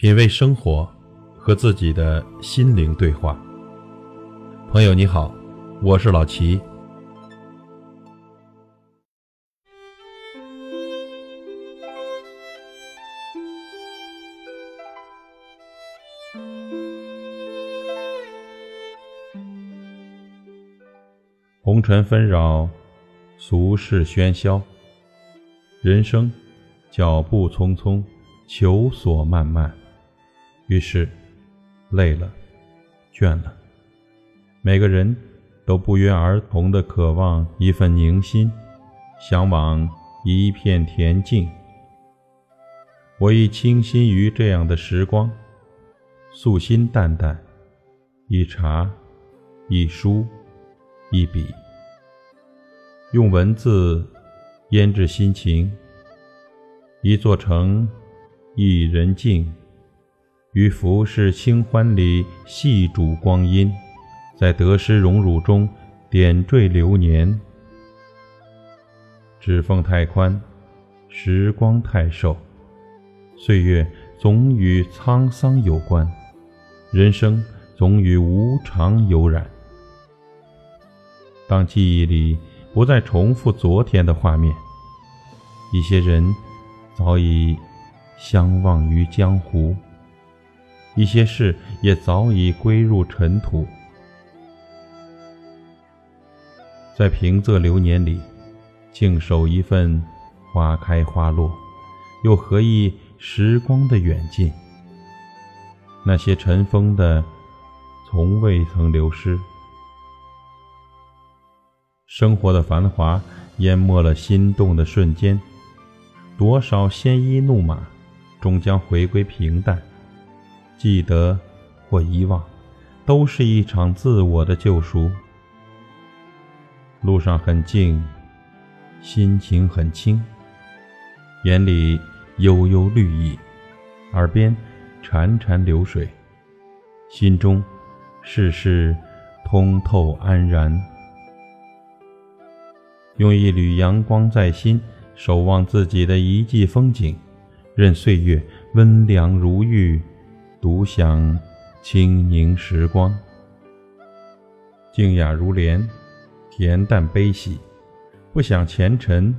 品味生活，和自己的心灵对话。朋友你好，我是老齐。红尘纷扰，俗世喧嚣，人生脚步匆匆，求索漫漫。于是，累了，倦了，每个人都不约而同的渴望一份宁心，向往一片恬静。我亦倾心于这样的时光，素心淡淡，一茶，一书，一笔，用文字腌制心情，一座城，一人静。于浮世清欢里细煮光阴，在得失荣辱中点缀流年。指缝太宽，时光太瘦，岁月总与沧桑有关，人生总与无常有染。当记忆里不再重复昨天的画面，一些人早已相忘于江湖。一些事也早已归入尘土，在平仄流年里，静守一份花开花落，又何意时光的远近？那些尘封的，从未曾流失。生活的繁华淹没了心动的瞬间，多少鲜衣怒马，终将回归平淡。记得或遗忘，都是一场自我的救赎。路上很静，心情很轻，眼里悠悠绿意，耳边潺潺流水，心中事事通透安然。用一缕阳光在心，守望自己的一季风景，任岁月温凉如玉。独享清宁时光，静雅如莲，恬淡悲喜，不想前尘，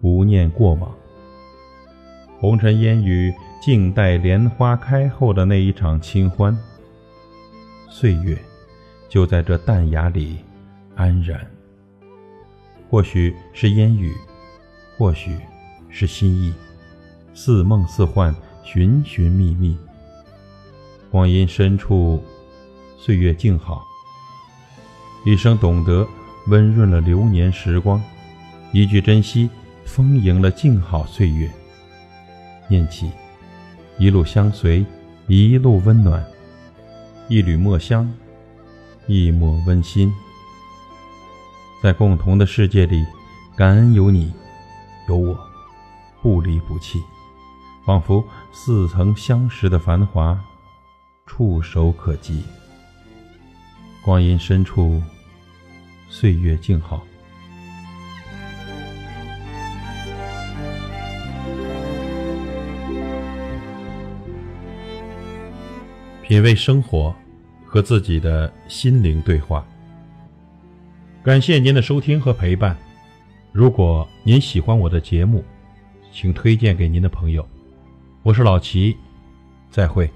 不念过往。红尘烟雨，静待莲花开后的那一场清欢。岁月就在这淡雅里安然。或许是烟雨，或许是心意，似梦似幻，寻寻觅觅。光阴深处，岁月静好。一生懂得，温润了流年时光；一句珍惜，丰盈了静好岁月。念起，一路相随，一路温暖。一缕墨香，一抹温馨。在共同的世界里，感恩有你，有我，不离不弃，仿佛似曾相识的繁华。触手可及，光阴深处，岁月静好。品味生活，和自己的心灵对话。感谢您的收听和陪伴。如果您喜欢我的节目，请推荐给您的朋友。我是老齐，再会。